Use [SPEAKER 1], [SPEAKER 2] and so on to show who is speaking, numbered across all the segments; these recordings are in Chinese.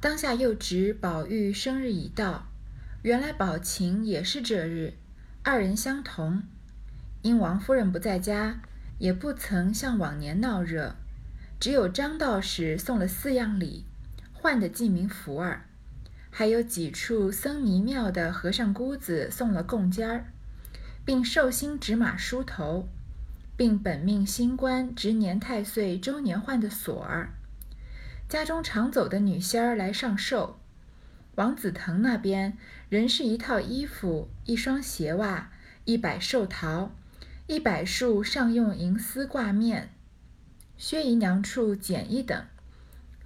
[SPEAKER 1] 当下又值宝玉生日已到，原来宝琴也是这日，二人相同。因王夫人不在家，也不曾像往年闹热，只有张道士送了四样礼，换的记名符儿，还有几处僧尼庙的和尚姑子送了贡尖儿，并寿星纸马梳头，并本命新官值年太岁周年换的锁儿。家中常走的女仙儿来上寿，王子腾那边仍是一套衣服、一双鞋袜、一百寿桃、一百束上用银丝挂面。薛姨娘处减一等，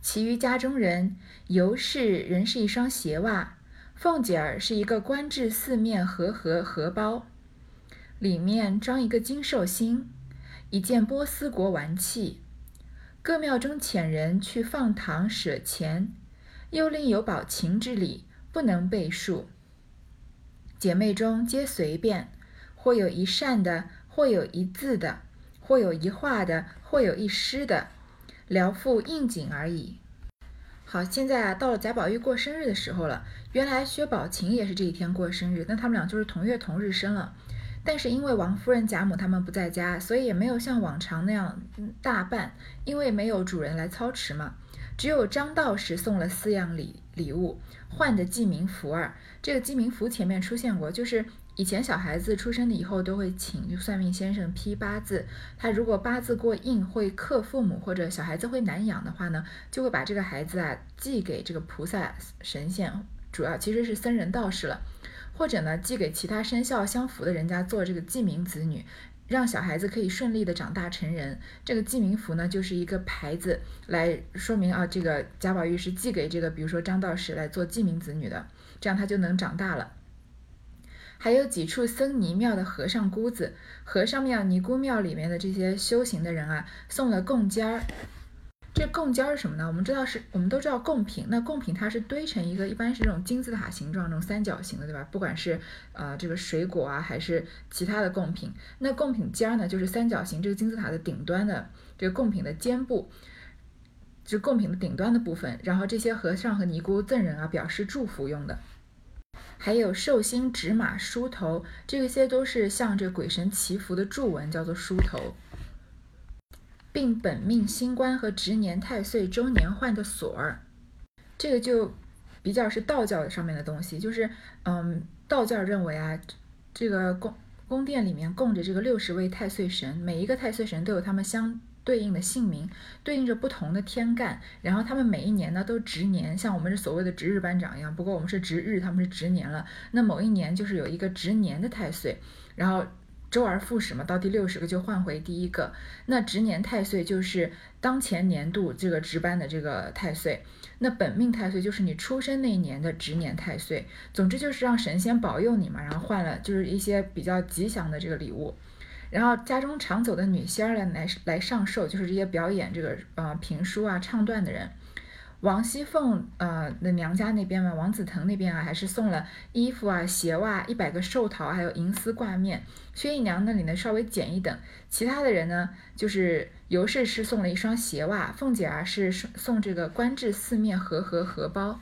[SPEAKER 1] 其余家中人尤氏仍是一双鞋袜，凤姐儿是一个官制四面和合荷包，里面装一个金寿星，一件波斯国玩器。各庙中遣人去放堂舍钱，又另有宝琴之礼，不能备数。姐妹中皆随便，或有一扇的，或有一字的，或有一画的，或有一诗的，聊付应景而已。好，现在啊，到了贾宝玉过生日的时候了。原来薛宝琴也是这一天过生日，那他们俩就是同月同日生了。但是因为王夫人、贾母他们不在家，所以也没有像往常那样大办，因为没有主人来操持嘛。只有张道士送了四样礼礼物，换的记名符儿。这个记名符前面出现过，就是以前小孩子出生了以后都会请算命先生批八字，他如果八字过硬会克父母或者小孩子会难养的话呢，就会把这个孩子啊寄给这个菩萨神仙，主要其实是僧人道士了。或者呢，寄给其他生肖相符的人家做这个记名子女，让小孩子可以顺利的长大成人。这个记名符呢，就是一个牌子，来说明啊，这个贾宝玉是寄给这个，比如说张道士来做记名子女的，这样他就能长大了。还有几处僧尼庙的和尚姑子，和尚庙、尼姑庙里面的这些修行的人啊，送了贡尖儿。这贡尖是什么呢？我们知道是，我们都知道贡品。那贡品它是堆成一个，一般是这种金字塔形状，这种三角形的，对吧？不管是呃这个水果啊，还是其他的贡品，那贡品尖呢，就是三角形这个金字塔的顶端的这个贡品的尖部，就是贡品的顶端的部分。然后这些和尚和尼姑赠人啊，表示祝福用的。还有寿星纸马梳头，这些都是向这鬼神祈福的祝文，叫做梳头。并本命新官和值年太岁周年换的锁儿，这个就比较是道教上面的东西，就是嗯，道教认为啊，这个宫宫殿里面供着这个六十位太岁神，每一个太岁神都有他们相对应的姓名，对应着不同的天干，然后他们每一年呢都值年，像我们是所谓的值日班长一样，不过我们是值日，他们是值年了。那某一年就是有一个值年的太岁，然后。周而复始嘛，到第六十个就换回第一个。那值年太岁就是当前年度这个值班的这个太岁，那本命太岁就是你出生那一年的值年太岁。总之就是让神仙保佑你嘛，然后换了就是一些比较吉祥的这个礼物。然后家中常走的女仙儿来来来上寿，就是这些表演这个呃评书啊唱段的人。王熙凤呃的娘家那边嘛，王子腾那边啊，还是送了衣服啊、鞋袜、一百个寿桃，还有银丝挂面。薛姨娘那里呢稍微减一等，其他的人呢，就是尤氏是送了一双鞋袜，凤姐儿是送这个官制四面和合荷包。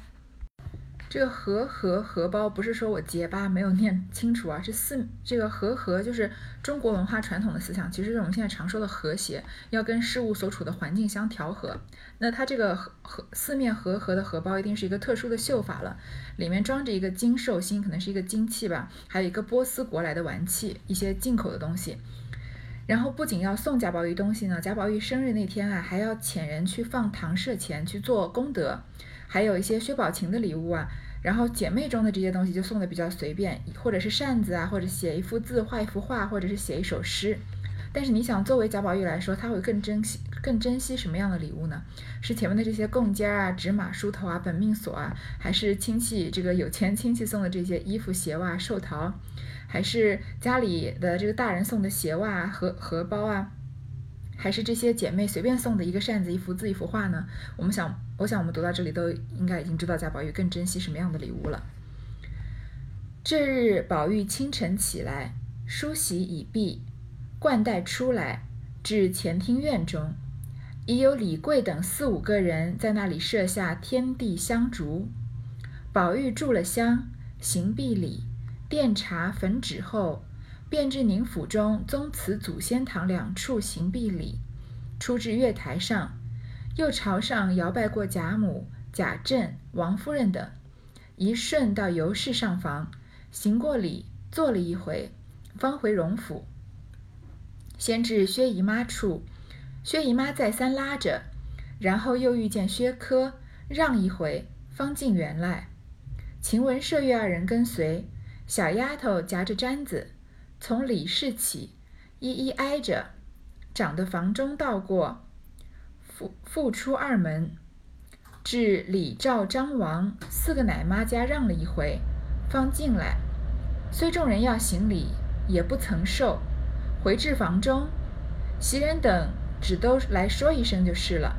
[SPEAKER 1] 这个和合荷包不是说我结巴没有念清楚啊，是四这个和合就是中国文化传统的思想，其实是我们现在常说的和谐，要跟事物所处的环境相调和。那它这个和和四面和合的荷包一定是一个特殊的绣法了，里面装着一个金寿星，可能是一个金器吧，还有一个波斯国来的玩器，一些进口的东西。然后不仅要送贾宝玉东西呢，贾宝玉生日那天啊，还要遣人去放堂舍钱去做功德。还有一些薛宝琴的礼物啊，然后姐妹中的这些东西就送的比较随便，或者是扇子啊，或者写一幅字、画一幅画，或者是写一首诗。但是你想，作为贾宝玉来说，他会更珍惜、更珍惜什么样的礼物呢？是前面的这些贡笺啊、纸马梳头啊、本命锁啊，还是亲戚这个有钱亲戚送的这些衣服、鞋袜、寿桃，还是家里的这个大人送的鞋袜和荷包啊？还是这些姐妹随便送的一个扇子、一幅字、一幅画呢？我们想，我想我们读到这里都应该已经知道贾宝玉更珍惜什么样的礼物了。这日，宝玉清晨起来，梳洗已毕，冠带出来，至前厅院中，已有李贵等四五个人在那里设下天地香烛。宝玉住了香，行毕礼，奠茶焚纸后，便至宁府中宗祠祖先堂两处行毕礼，出至月台上，又朝上摇拜过贾母、贾政、王夫人等，一顺到尤氏上房，行过礼，坐了一回，方回荣府。先至薛姨妈处，薛姨妈再三拉着，然后又遇见薛科，让一回，方进园来。晴雯、麝月二人跟随，小丫头夹着簪子，从里室起，一一挨着，长的房中道过，复复出二门，至李、赵、张、王四个奶妈家让了一回，方进来。虽众人要行礼，也不曾受。回至房中，袭人等只都来说一声就是了。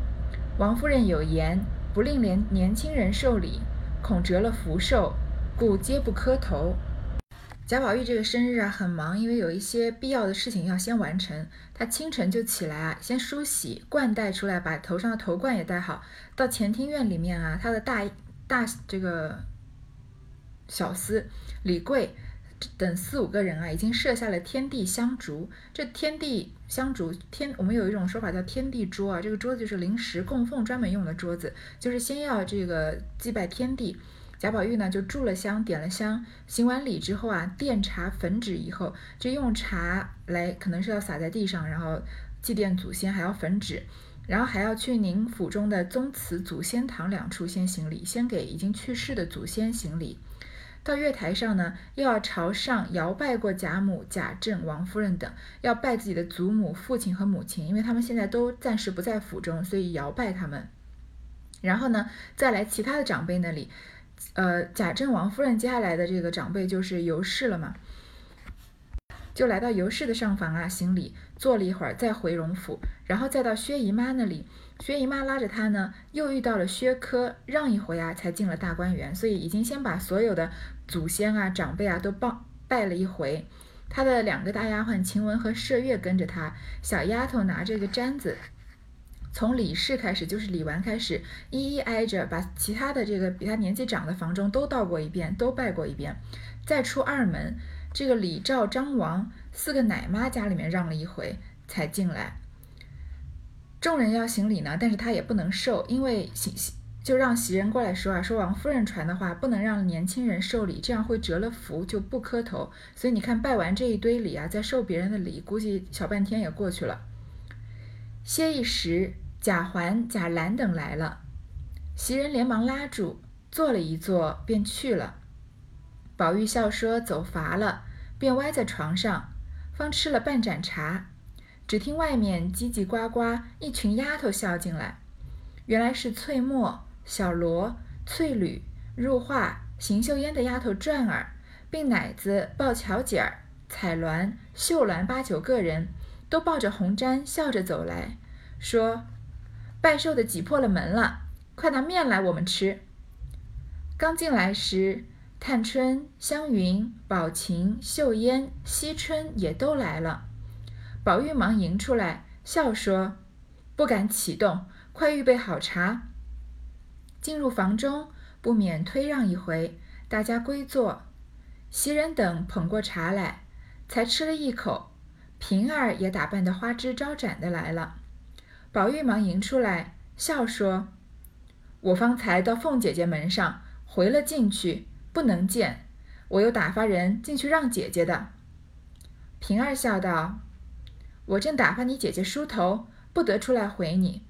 [SPEAKER 1] 王夫人有言，不令连年轻人受礼，恐折了福寿，故皆不磕头。贾宝玉这个生日啊，很忙，因为有一些必要的事情要先完成。他清晨就起来啊，先梳洗，冠带出来，把头上的头冠也戴好。到前厅院里面啊，他的大大这个小厮李贵。等四五个人啊，已经设下了天地香烛。这天地香烛，天我们有一种说法叫天地桌啊，这个桌子就是临时供奉专门用的桌子，就是先要这个祭拜天地。贾宝玉呢就筑了香，点了香，行完礼之后啊，奠茶焚纸以后，就用茶来，可能是要洒在地上，然后祭奠祖先，还要焚纸，然后还要去宁府中的宗祠祖先堂两处先行礼，先给已经去世的祖先行礼。到月台上呢，又要朝上摇拜过贾母、贾政、王夫人等，要拜自己的祖母、父亲和母亲，因为他们现在都暂时不在府中，所以摇拜他们。然后呢，再来其他的长辈那里，呃，贾政、王夫人接下来的这个长辈就是尤氏了嘛，就来到尤氏的上房啊，行礼，坐了一会儿，再回荣府，然后再到薛姨妈那里。薛姨妈拉着他呢，又遇到了薛科，让一回啊，才进了大观园。所以已经先把所有的祖先啊、长辈啊都拜拜了一回。他的两个大丫鬟晴雯和麝月跟着他，小丫头拿着个簪子，从李氏开始，就是李纨开始，一一挨着把其他的这个比他年纪长的房中都到过一遍，都拜过一遍。再出二门，这个李、赵、张、王四个奶妈家里面让了一回，才进来。众人要行礼呢，但是他也不能受，因为袭就让袭人过来说啊，说王夫人传的话，不能让年轻人受礼，这样会折了福，就不磕头。所以你看，拜完这一堆礼啊，再受别人的礼，估计小半天也过去了。歇一时，贾环、贾兰等来了，袭人连忙拉住，坐了一坐，便去了。宝玉笑说走乏了，便歪在床上，方吃了半盏茶。只听外面叽叽呱呱，一群丫头笑进来。原来是翠墨、小罗、翠缕、入画、邢岫烟的丫头转儿，并奶子、抱巧姐儿、彩鸾、秀鸾八九个人，都抱着红毡，笑着走来，说：“拜寿的挤破了门了，快拿面来，我们吃。”刚进来时，探春、湘云、宝琴、秀烟、惜春也都来了。宝玉忙迎出来，笑说：“不敢启动，快预备好茶。”进入房中，不免推让一回，大家归坐。袭人等捧过茶来，才吃了一口。平儿也打扮得花枝招展的来了。宝玉忙迎出来，笑说：“我方才到凤姐姐门上回了进去，不能见，我又打发人进去让姐姐的。”平儿笑道。我正打发你姐姐梳头，不得出来回你。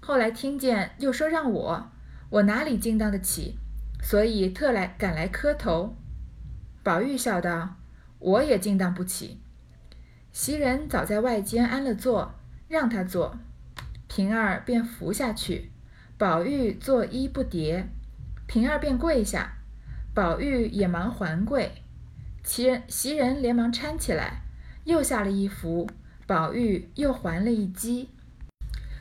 [SPEAKER 1] 后来听见又说让我，我哪里经当得起，所以特来赶来磕头。宝玉笑道：“我也经当不起。”袭人早在外间安了座，让他坐，平儿便扶下去。宝玉作揖不迭，平儿便跪下，宝玉也忙还跪。袭人袭人连忙搀起来，又下了一幅。宝玉又还了一击，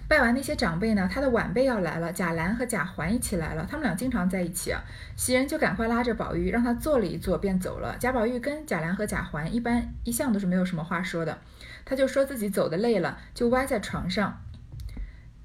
[SPEAKER 1] 拜完那些长辈呢，他的晚辈要来了，贾兰和贾环一起来了，他们俩经常在一起。袭人就赶快拉着宝玉，让他坐了一坐，便走了。贾宝玉跟贾兰和贾环一般一向都是没有什么话说的，他就说自己走的累了，就歪在床上。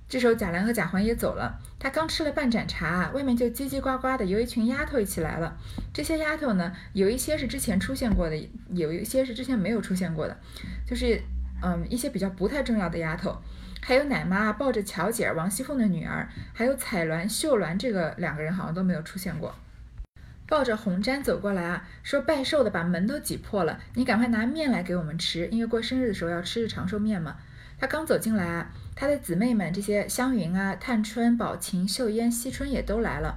[SPEAKER 1] 这时候贾兰和贾环也走了，他刚吃了半盏茶，外面就叽叽呱呱的有一群丫头一起来了。这些丫头呢，有一些是之前出现过的，有一些是之前没有出现过的，就是嗯一些比较不太重要的丫头，还有奶妈抱着巧姐儿王熙凤的女儿，还有彩鸾、秀鸾这个两个人好像都没有出现过。抱着红毡走过来啊，说拜寿的把门都挤破了，你赶快拿面来给我们吃，因为过生日的时候要吃长寿面嘛。他刚走进来啊，他的姊妹们这些湘云啊、探春、宝琴、秀烟、惜春也都来了。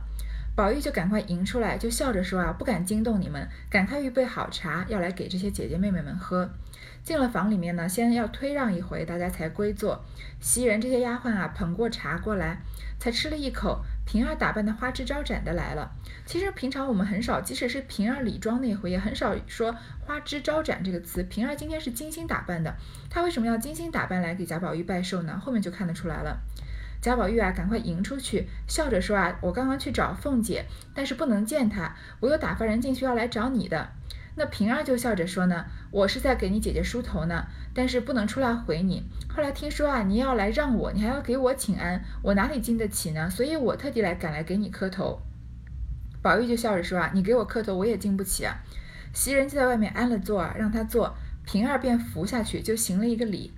[SPEAKER 1] 宝玉就赶快迎出来，就笑着说啊，不敢惊动你们，赶快预备好茶，要来给这些姐姐妹妹们喝。进了房里面呢，先要推让一回，大家才归坐。袭人这些丫鬟啊，捧过茶过来，才吃了一口。平儿打扮的花枝招展的来了。其实平常我们很少，即使是平儿礼妆那回，也很少说花枝招展这个词。平儿今天是精心打扮的，她为什么要精心打扮来给贾宝玉拜寿呢？后面就看得出来了。贾宝玉啊，赶快迎出去，笑着说啊，我刚刚去找凤姐，但是不能见她，我又打发人进去要来找你的。那平儿就笑着说呢，我是在给你姐姐梳头呢，但是不能出来回你。后来听说啊，你要来让我，你还要给我请安，我哪里经得起呢？所以我特地来赶来给你磕头。宝玉就笑着说啊，你给我磕头，我也经不起啊。袭人就在外面安了座啊，让他坐，平儿便扶下去就行了一个礼。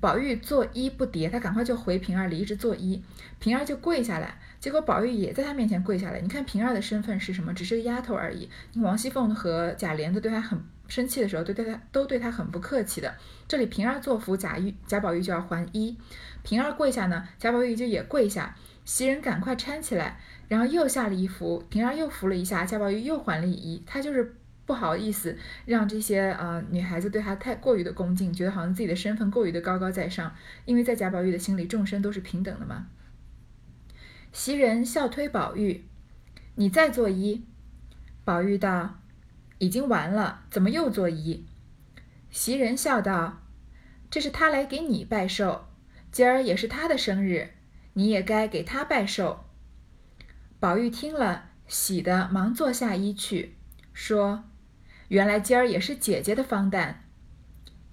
[SPEAKER 1] 宝玉作揖不迭，他赶快就回平儿里，一直作揖，平儿就跪下来。结果宝玉也在他面前跪下来。你看平儿的身份是什么？只是个丫头而已。王熙凤和贾琏都对她很生气的时候，都对她都对她很不客气的。这里平儿作福，贾玉贾宝玉就要还一。平儿跪下呢，贾宝玉就也跪下。袭人赶快搀起来，然后又下了一扶，平儿又扶了一下，贾宝玉又还了一揖。他就是不好意思让这些呃女孩子对他太过于的恭敬，觉得好像自己的身份过于的高高在上。因为在贾宝玉的心里，众生都是平等的嘛。袭人笑推宝玉：“你再作揖。”宝玉道：“已经完了，怎么又作揖？”袭人笑道：“这是他来给你拜寿，今儿也是他的生日，你也该给他拜寿。”宝玉听了，喜得忙坐下揖去，说：“原来今儿也是姐姐的方诞。”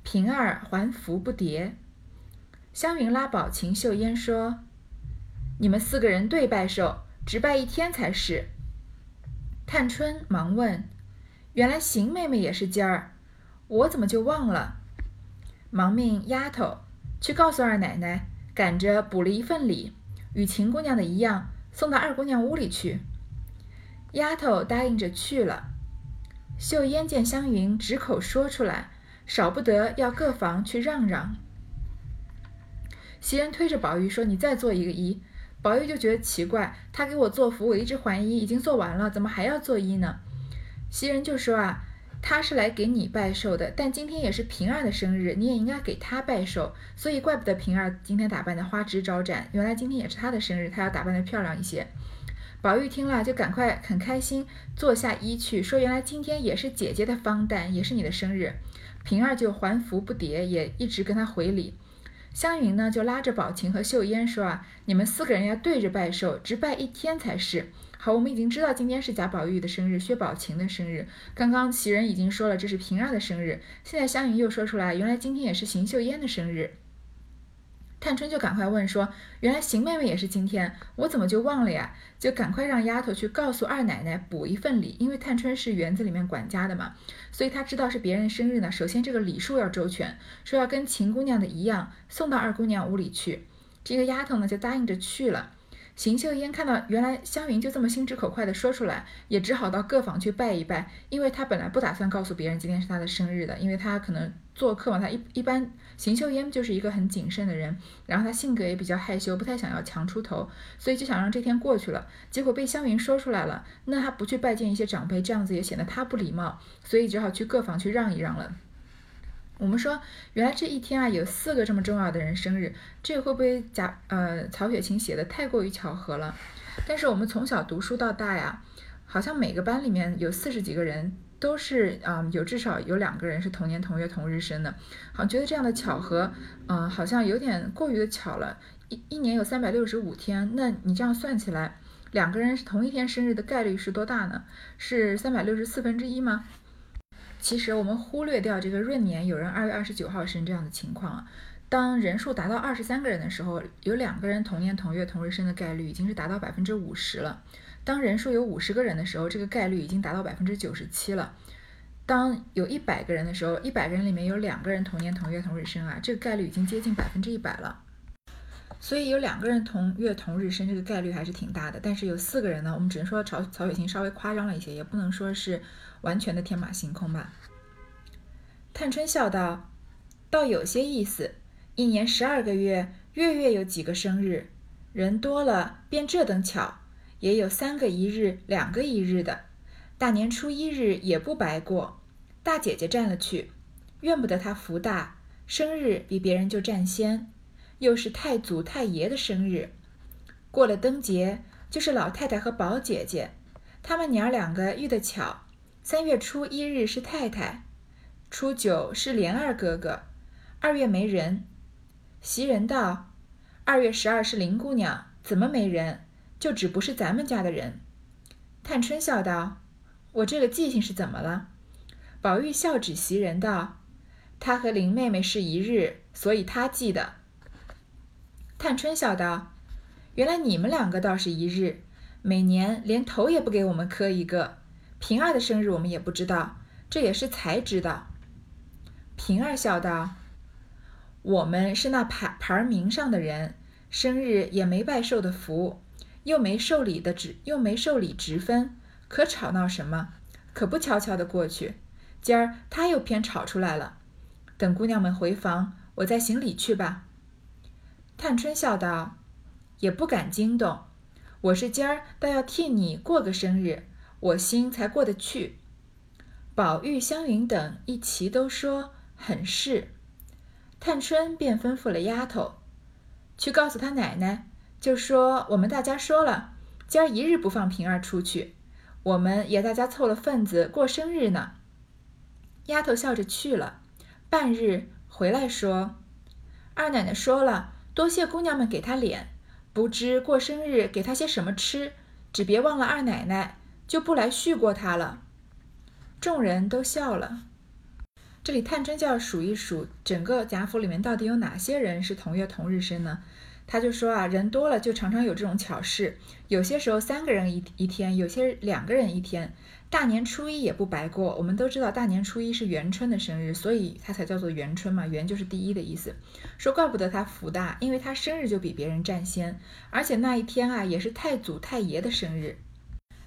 [SPEAKER 1] 平儿还服不迭。湘云拉宝琴、秀烟说。你们四个人对拜寿，只拜一天才是。探春忙问：“原来邢妹妹也是今儿，我怎么就忘了？”忙命丫头去告诉二奶奶，赶着补了一份礼，与秦姑娘的一样，送到二姑娘屋里去。丫头答应着去了。秀烟见湘云直口说出来，少不得要各房去让让。袭人推着宝玉说：“你再做一个揖。”宝玉就觉得奇怪，他给我做福，我一直还揖，已经做完了，怎么还要做揖呢？袭人就说啊，他是来给你拜寿的，但今天也是平儿的生日，你也应该给他拜寿，所以怪不得平儿今天打扮的花枝招展，原来今天也是他的生日，他要打扮的漂亮一些。宝玉听了就赶快很开心，坐下衣去，说原来今天也是姐姐的方诞，也是你的生日。平儿就还服不迭，也一直跟他回礼。湘云呢，就拉着宝琴和秀烟说啊，你们四个人要对着拜寿，只拜一天才是。好，我们已经知道今天是贾宝玉的生日，薛宝琴的生日。刚刚袭人已经说了这是平儿的生日，现在湘云又说出来，原来今天也是邢岫烟的生日。探春就赶快问说：“原来邢妹妹也是今天，我怎么就忘了呀？”就赶快让丫头去告诉二奶奶补一份礼，因为探春是园子里面管家的嘛，所以她知道是别人生日呢。首先这个礼数要周全，说要跟秦姑娘的一样，送到二姑娘屋里去。这个丫头呢就答应着去了。邢秀烟看到原来湘云就这么心直口快的说出来，也只好到各房去拜一拜，因为她本来不打算告诉别人今天是她的生日的，因为她可能做客嘛，他一一般邢岫烟就是一个很谨慎的人，然后她性格也比较害羞，不太想要强出头，所以就想让这天过去了。结果被湘云说出来了，那她不去拜见一些长辈，这样子也显得她不礼貌，所以只好去各房去让一让了。我们说，原来这一天啊，有四个这么重要的人生日，这会不会贾呃曹雪芹写的太过于巧合了？但是我们从小读书到大呀，好像每个班里面有四十几个人，都是啊有至少有两个人是同年同月同日生的，好像觉得这样的巧合，嗯，好像有点过于的巧了。一一年有三百六十五天，那你这样算起来，两个人是同一天生日的概率是多大呢？是三百六十四分之一吗？其实我们忽略掉这个闰年有人二月二十九号生这样的情况啊，当人数达到二十三个人的时候，有两个人同年同月同日生的概率已经是达到百分之五十了。当人数有五十个人的时候，这个概率已经达到百分之九十七了。当有一百个人的时候，一百个人里面有两个人同年同月同日生啊，这个概率已经接近百分之一百了。所以有两个人同月同日生，这个概率还是挺大的。但是有四个人呢，我们只能说曹曹雪芹稍微夸张了一些，也不能说是完全的天马行空吧。探春笑道：“倒有些意思，一年十二个月，月月有几个生日，人多了便这等巧。”也有三个一日，两个一日的，大年初一日也不白过。大姐姐占了去，怨不得她福大，生日比别人就占先。又是太祖太爷的生日，过了灯节就是老太太和宝姐姐，她们娘两个遇得巧。三月初一日是太太，初九是莲二哥哥，二月没人。袭人道：“二月十二是林姑娘，怎么没人？”就只不是咱们家的人，探春笑道：“我这个记性是怎么了？”宝玉笑指袭人道：“她和林妹妹是一日，所以她记得。”探春笑道：“原来你们两个倒是一日，每年连头也不给我们磕一个。平儿的生日我们也不知道，这也是才知道。”平儿笑道：“我们是那牌牌名上的人，生日也没拜寿的福。”又没受礼的职，又没受礼职分，可吵闹什么？可不悄悄的过去。今儿他又偏吵出来了。等姑娘们回房，我再行礼去吧。探春笑道：“也不敢惊动。我是今儿倒要替你过个生日，我心才过得去。”宝玉、湘云等一齐都说很是。探春便吩咐了丫头，去告诉他奶奶。就说我们大家说了，今儿一日不放平儿出去，我们也大家凑了份子过生日呢。丫头笑着去了，半日回来说，二奶奶说了，多谢姑娘们给她脸，不知过生日给她些什么吃，只别忘了二奶奶，就不来续过她了。众人都笑了。这里探春就要数一数，整个贾府里面到底有哪些人是同月同日生呢？他就说啊，人多了就常常有这种巧事，有些时候三个人一一天，有些两个人一天。大年初一也不白过，我们都知道大年初一是元春的生日，所以它才叫做元春嘛，元就是第一的意思。说怪不得他福大，因为他生日就比别人占先，而且那一天啊也是太祖太爷的生日，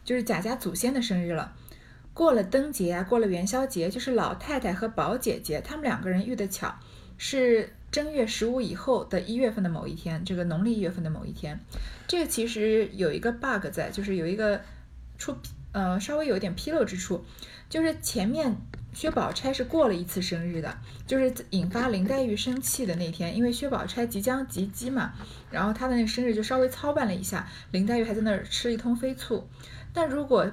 [SPEAKER 1] 就是贾家祖先的生日了。过了灯节啊，过了元宵节，就是老太太和宝姐姐他们两个人遇的巧，是。正月十五以后的一月份的某一天，这个农历一月份的某一天，这个其实有一个 bug 在，就是有一个出呃稍微有一点纰漏之处，就是前面薛宝钗是过了一次生日的，就是引发林黛玉生气的那天，因为薛宝钗即将及笄嘛，然后她的那个生日就稍微操办了一下，林黛玉还在那儿吃了一通飞醋，但如果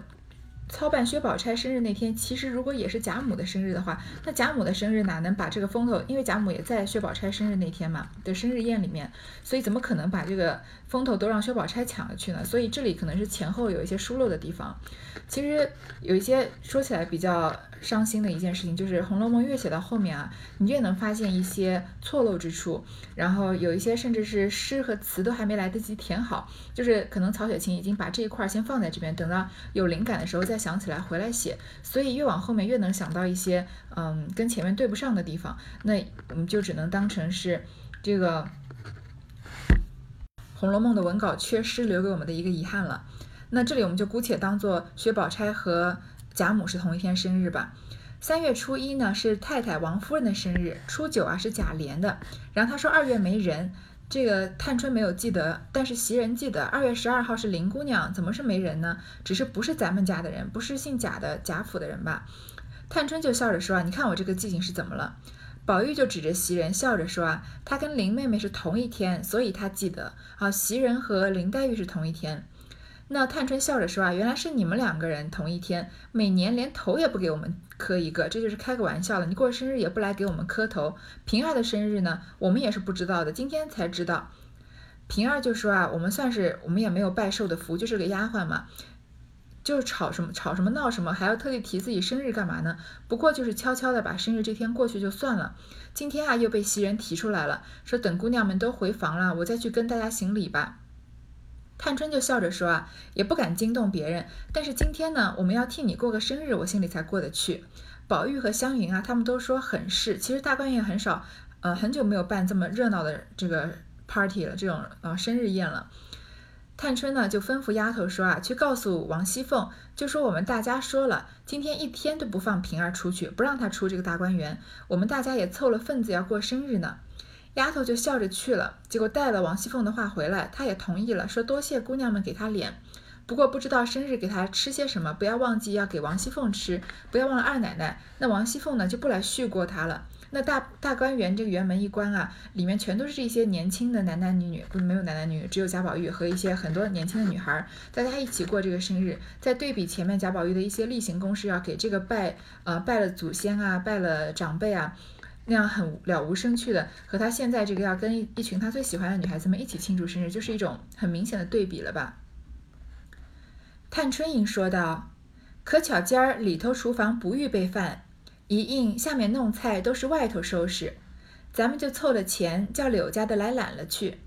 [SPEAKER 1] 操办薛宝钗生日那天，其实如果也是贾母的生日的话，那贾母的生日哪能把这个风头？因为贾母也在薛宝钗生日那天嘛的生日宴里面，所以怎么可能把这个风头都让薛宝钗抢了去呢？所以这里可能是前后有一些疏漏的地方。其实有一些说起来比较。伤心的一件事情就是《红楼梦》越写到后面啊，你越能发现一些错漏之处，然后有一些甚至是诗和词都还没来得及填好，就是可能曹雪芹已经把这一块先放在这边，等到有灵感的时候再想起来回来写，所以越往后面越能想到一些嗯跟前面对不上的地方，那我们就只能当成是这个《红楼梦》的文稿缺失留给我们的一个遗憾了。那这里我们就姑且当做薛宝钗和。贾母是同一天生日吧？三月初一呢是太太王夫人的生日，初九啊是贾琏的。然后他说二月没人，这个探春没有记得，但是袭人记得。二月十二号是林姑娘，怎么是没人呢？只是不是咱们家的人，不是姓贾的贾府的人吧？探春就笑着说啊，你看我这个记性是怎么了？宝玉就指着袭人笑着说啊，他跟林妹妹是同一天，所以他记得。啊，袭人和林黛玉是同一天。那探春笑着说啊，原来是你们两个人同一天，每年连头也不给我们磕一个，这就是开个玩笑了。你过生日也不来给我们磕头。平儿的生日呢，我们也是不知道的，今天才知道。平儿就说啊，我们算是我们也没有拜寿的福，就是个丫鬟嘛。就是吵什么吵什么闹什么，还要特地提自己生日干嘛呢？不过就是悄悄的把生日这天过去就算了。今天啊又被袭人提出来了，说等姑娘们都回房了，我再去跟大家行礼吧。探春就笑着说啊，也不敢惊动别人，但是今天呢，我们要替你过个生日，我心里才过得去。宝玉和湘云啊，他们都说很是，其实大观园很少，呃，很久没有办这么热闹的这个 party 了，这种呃生日宴了。探春呢就吩咐丫头说啊，去告诉王熙凤，就说我们大家说了，今天一天都不放平儿出去，不让她出这个大观园，我们大家也凑了份子要过生日呢。丫头就笑着去了，结果带了王熙凤的话回来，她也同意了，说多谢姑娘们给她脸，不过不知道生日给她吃些什么，不要忘记要给王熙凤吃，不要忘了二奶奶。那王熙凤呢就不来续过她了。那大大观园这个园门一关啊，里面全都是一些年轻的男男女女，不没有男男女女，只有贾宝玉和一些很多年轻的女孩，大家一起过这个生日。再对比前面贾宝玉的一些例行公事，要给这个拜呃拜了祖先啊，拜了长辈啊。那样很了无生趣的，和他现在这个要跟一群他最喜欢的女孩子们一起庆祝生日，就是一种很明显的对比了吧？探春应说道：“可巧今儿里头厨房不预备饭，一应下面弄菜都是外头收拾，咱们就凑了钱叫柳家的来揽了去，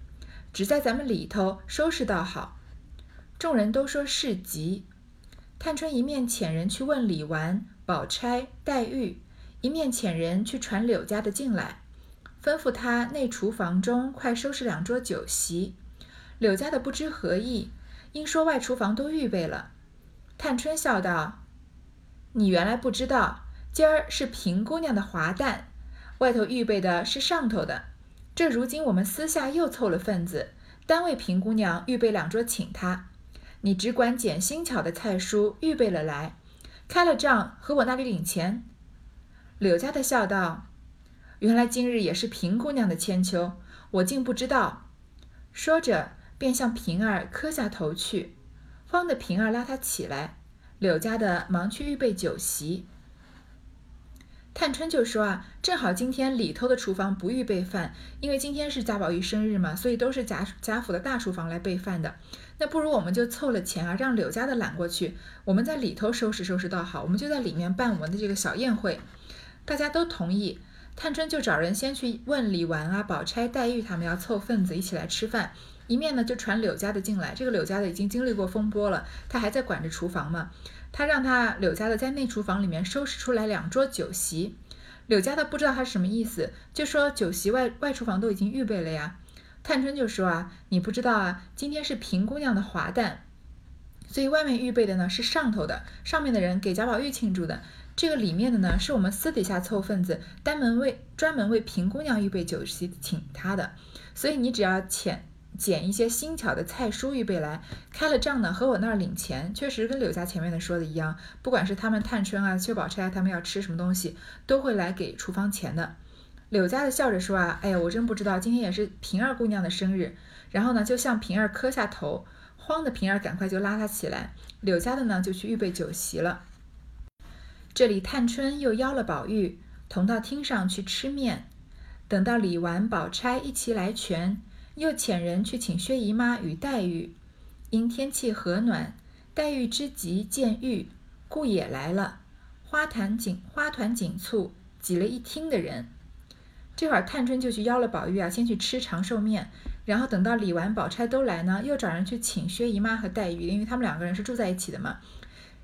[SPEAKER 1] 只在咱们里头收拾倒好。”众人都说是急。探春一面遣人去问李纨、宝钗、黛玉。一面遣人去传柳家的进来，吩咐他内厨房中快收拾两桌酒席。柳家的不知何意，因说外厨房都预备了。探春笑道：“你原来不知道，今儿是平姑娘的华诞，外头预备的是上头的。这如今我们私下又凑了份子，单为平姑娘预备两桌请她。你只管捡新巧的菜蔬预备了来，开了账和我那里领钱。”柳家的笑道：“原来今日也是平姑娘的千秋，我竟不知道。”说着，便向平儿磕下头去。慌的平儿拉他起来，柳家的忙去预备酒席。探春就说：“啊，正好今天里头的厨房不预备饭，因为今天是贾宝玉生日嘛，所以都是贾贾府的大厨房来备饭的。那不如我们就凑了钱啊，让柳家的揽过去，我们在里头收拾收拾倒好，我们就在里面办我们的这个小宴会。”大家都同意，探春就找人先去问李纨啊、宝钗、黛玉他们要凑份子一起来吃饭，一面呢就传柳家的进来。这个柳家的已经经历过风波了，他还在管着厨房嘛。他让他柳家的在内厨房里面收拾出来两桌酒席。柳家的不知道他是什么意思，就说酒席外外厨房都已经预备了呀。探春就说啊，你不知道啊，今天是平姑娘的华诞，所以外面预备的呢是上头的，上面的人给贾宝玉庆祝的。这个里面的呢，是我们私底下凑份子，单门为专门为平姑娘预备酒席请她的，所以你只要捡捡一些新巧的菜蔬预备来，开了账呢，和我那儿领钱，确实跟柳家前面的说的一样，不管是他们探春啊、薛宝钗他们要吃什么东西，都会来给厨房钱的。柳家的笑着说啊，哎呀，我真不知道，今天也是平儿姑娘的生日，然后呢，就向平儿磕下头，慌的平儿赶快就拉他起来，柳家的呢就去预备酒席了。这里探春又邀了宝玉同到厅上去吃面，等到李纨、宝钗一齐来全，又遣人去请薛姨妈与黛玉。因天气和暖，黛玉之急见玉，故也来了。花团锦花团锦簇，挤了一厅的人。这会儿探春就去邀了宝玉啊，先去吃长寿面，然后等到李纨、宝钗都来呢，又找人去请薛姨妈和黛玉，因为他们两个人是住在一起的嘛。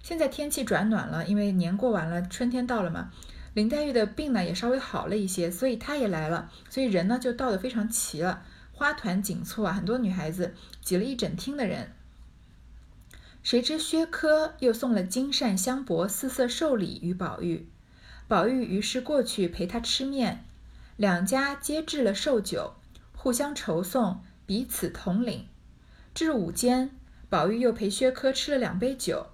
[SPEAKER 1] 现在天气转暖了，因为年过完了，春天到了嘛。林黛玉的病呢也稍微好了一些，所以她也来了，所以人呢就到的非常齐了，花团锦簇啊，很多女孩子挤了一整厅的人。谁知薛科又送了金扇香帛四色寿礼于宝玉，宝玉于是过去陪他吃面，两家皆置了寿酒，互相酬送，彼此同领。至午间，宝玉又陪薛科吃了两杯酒。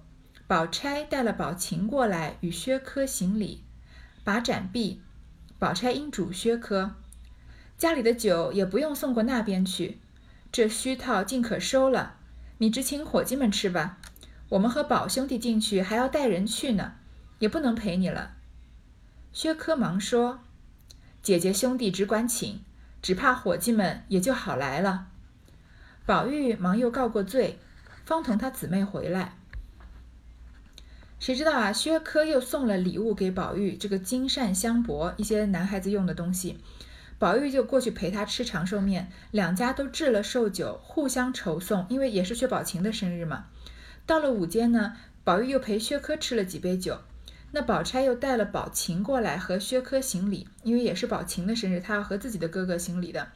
[SPEAKER 1] 宝钗带了宝琴过来与薛科行礼，把盏毕，宝钗因嘱薛科：“家里的酒也不用送过那边去，这虚套尽可收了，你只请伙计们吃吧。我们和宝兄弟进去还要带人去呢，也不能陪你了。”薛科忙说：“姐姐兄弟只管请，只怕伙计们也就好来了。”宝玉忙又告过罪，方同他姊妹回来。谁知道啊，薛科又送了礼物给宝玉，这个金扇香帛，一些男孩子用的东西。宝玉就过去陪他吃长寿面，两家都置了寿酒，互相酬送，因为也是薛宝琴的生日嘛。到了午间呢，宝玉又陪薛科吃了几杯酒。那宝钗又带了宝琴过来和薛科行礼，因为也是宝琴的生日，她要和自己的哥哥行礼的。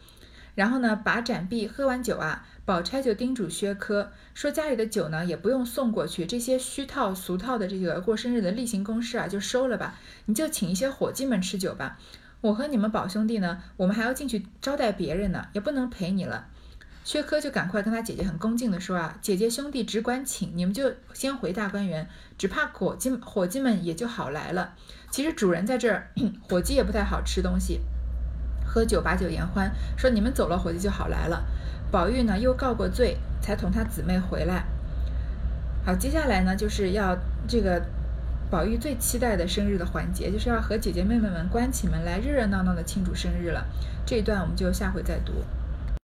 [SPEAKER 1] 然后呢，把盏毕，喝完酒啊，宝钗就叮嘱薛科说：“家里的酒呢，也不用送过去，这些虚套俗套的这个过生日的例行公事啊，就收了吧。你就请一些伙计们吃酒吧。我和你们宝兄弟呢，我们还要进去招待别人呢，也不能陪你了。”薛科就赶快跟他姐姐很恭敬地说：“啊，姐姐兄弟只管请，你们就先回大观园，只怕伙计伙计们也就好来了。其实主人在这儿，伙计也不太好吃东西。”喝酒把酒言欢，说你们走了，伙计就好来了。宝玉呢又告过罪，才同他姊妹回来。好，接下来呢就是要这个宝玉最期待的生日的环节，就是要和姐姐妹妹们关起门来热热闹闹的庆祝生日了。这一段我们就下回再读。